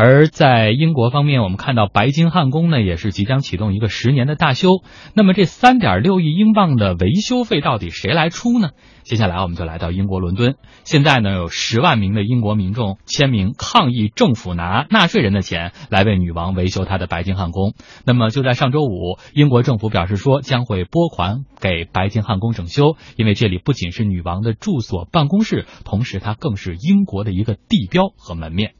而在英国方面，我们看到白金汉宫呢也是即将启动一个十年的大修。那么这三点六亿英镑的维修费到底谁来出呢？接下来我们就来到英国伦敦，现在呢有十万名的英国民众签名抗议政府拿纳税人的钱来为女王维修她的白金汉宫。那么就在上周五，英国政府表示说将会拨款给白金汉宫整修，因为这里不仅是女王的住所办公室，同时它更是英国的一个地标和门面。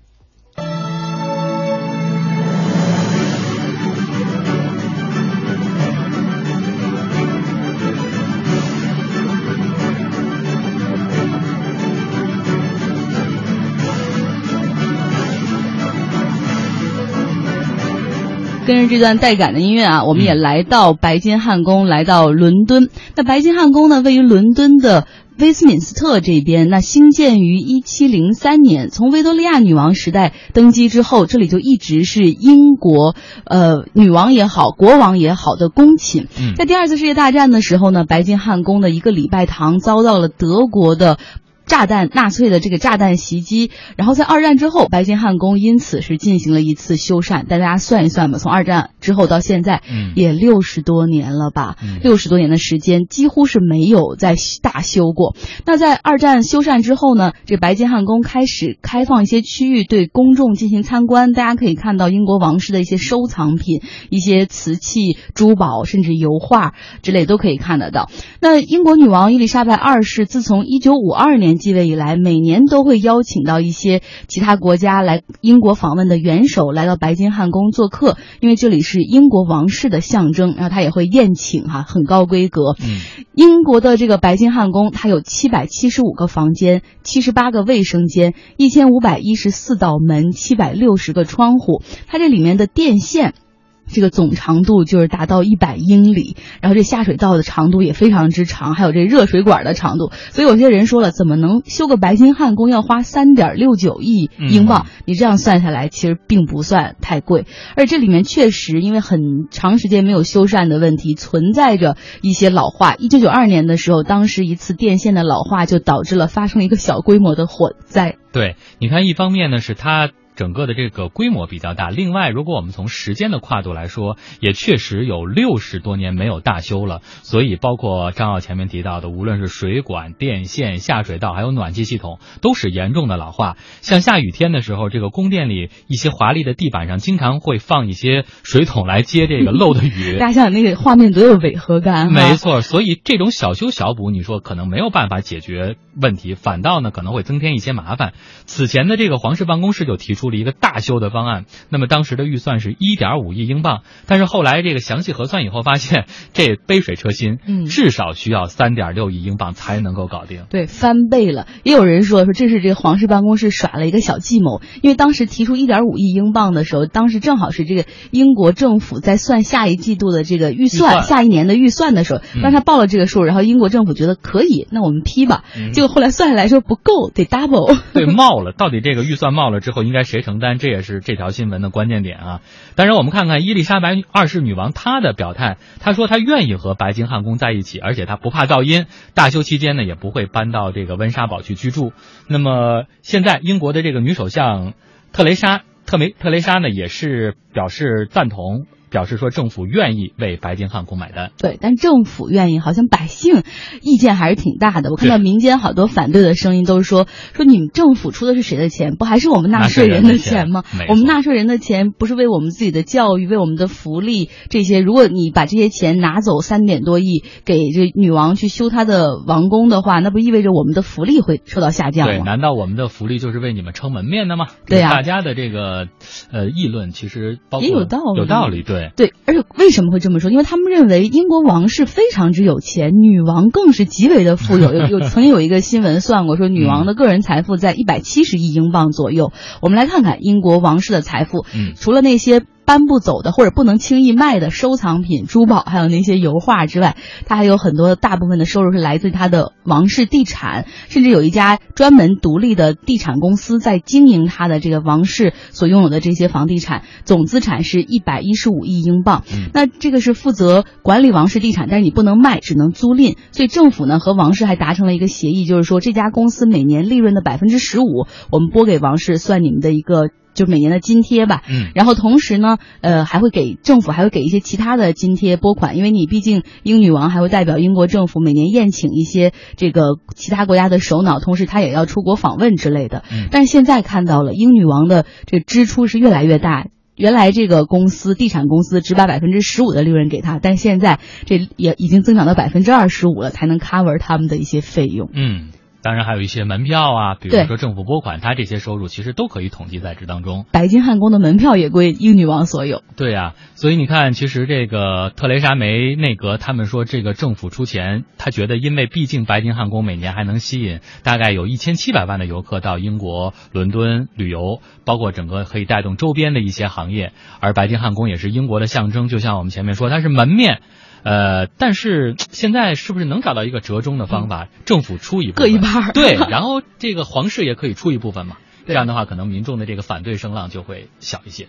跟着这段带感的音乐啊，我们也来到白金汉宫，来到伦敦。那白金汉宫呢，位于伦敦的威斯敏斯特这边。那兴建于一七零三年，从维多利亚女王时代登基之后，这里就一直是英国呃女王也好，国王也好的宫寝。在第二次世界大战的时候呢，白金汉宫的一个礼拜堂遭到了德国的。炸弹，纳粹的这个炸弹袭击，然后在二战之后，白金汉宫因此是进行了一次修缮。但大家算一算吧，从二战之后到现在，嗯也六十多年了吧？六十多年的时间，几乎是没有再大修过。那在二战修缮之后呢，这白金汉宫开始开放一些区域对公众进行参观，大家可以看到英国王室的一些收藏品、一些瓷器、珠宝，甚至油画之类都可以看得到。那英国女王伊丽莎白二世自从一九五二年。继位以来，每年都会邀请到一些其他国家来英国访问的元首来到白金汉宫做客，因为这里是英国王室的象征。然后他也会宴请哈，很高规格。嗯，英国的这个白金汉宫，它有七百七十五个房间，七十八个卫生间，一千五百一十四道门，七百六十个窗户。它这里面的电线。这个总长度就是达到一百英里，然后这下水道的长度也非常之长，还有这热水管的长度。所以有些人说了，怎么能修个白金汉宫要花三点六九亿英镑？你这样算下来，其实并不算太贵。而这里面确实因为很长时间没有修缮的问题，存在着一些老化。一九九二年的时候，当时一次电线的老化就导致了发生了一个小规模的火灾。对，你看，一方面呢是它。整个的这个规模比较大。另外，如果我们从时间的跨度来说，也确实有六十多年没有大修了。所以，包括张奥前面提到的，无论是水管、电线、下水道，还有暖气系统，都是严重的老化。像下雨天的时候，这个宫殿里一些华丽的地板上，经常会放一些水桶来接这个漏的雨。大家想想那个画面多有违和感。没错，所以这种小修小补，你说可能没有办法解决问题，反倒呢可能会增添一些麻烦。此前的这个皇室办公室就提出。出了一个大修的方案，那么当时的预算是一点五亿英镑，但是后来这个详细核算以后发现，这杯水车薪，嗯，至少需要三点六亿英镑才能够搞定。对，翻倍了。也有人说说这是这个皇室办公室耍了一个小计谋，因为当时提出一点五亿英镑的时候，当时正好是这个英国政府在算下一季度的这个预算，下一年的预算的时候，当他报了这个数，然后英国政府觉得可以，那我们批吧。结果后来算下来说不够，得 double。对，冒了。到底这个预算冒了之后，应该谁？承担，这也是这条新闻的关键点啊！当然，我们看看伊丽莎白二世女王她的表态，她说她愿意和白金汉宫在一起，而且她不怕噪音。大修期间呢，也不会搬到这个温莎堡去居住。那么现在，英国的这个女首相特蕾莎特梅特蕾莎呢，也是表示赞同。表示说政府愿意为白金汉宫买单，对，但政府愿意，好像百姓意见还是挺大的。我看到民间好多反对的声音，都是说说你们政府出的是谁的钱？不还是我们纳税人的钱吗？我们纳税人的钱不是为我们自己的教育、为我们的福利这些？如果你把这些钱拿走三点多亿给这女王去修她的王宫的话，那不意味着我们的福利会受到下降吗？对，难道我们的福利就是为你们撑门面的吗？对呀，大家的这个呃议论其实包括也有道理，有道理，对。对，而且为什么会这么说？因为他们认为英国王室非常之有钱，女王更是极为的富有。有 有曾经有一个新闻算过，说女王的个人财富在一百七十亿英镑左右。我们来看看英国王室的财富，嗯，除了那些。搬不走的或者不能轻易卖的收藏品、珠宝，还有那些油画之外，他还有很多大部分的收入是来自他的王室地产，甚至有一家专门独立的地产公司在经营他的这个王室所拥有的这些房地产，总资产是一百一十五亿英镑。那这个是负责管理王室地产，但是你不能卖，只能租赁。所以政府呢和王室还达成了一个协议，就是说这家公司每年利润的百分之十五，我们拨给王室，算你们的一个。就每年的津贴吧。嗯，然后同时呢，呃，还会给政府还会给一些其他的津贴拨款，因为你毕竟英女王还会代表英国政府每年宴请一些这个其他国家的首脑，同时她也要出国访问之类的。嗯但是现在看到了英女王的这支出是越来越大。原来这个公司地产公司只把百分之十五的利润给他，但现在这也已经增长到百分之二十五了，才能 cover 他们的一些费用。嗯，当然还有一些门票啊，比如说政府拨款，它这些收入其实都可以统计在这当中。白金汉宫的门票也归英女王所有。对呀、所以你看，其实这个特蕾莎梅内阁他们说，这个政府出钱，他觉得因为毕竟白金汉宫每年还能吸引大概有一千七百万的游客到英国伦敦旅游，包括整个可以带动周边的一些行业，而白金汉宫也是英国的象征，就像我们前面说，它是门面。呃，但是现在是不是能找到一个折中的方法？政府出一部分各一半对，然后这个皇室也可以出一部分嘛。这样的话，可能民众的这个反对声浪就会小一些。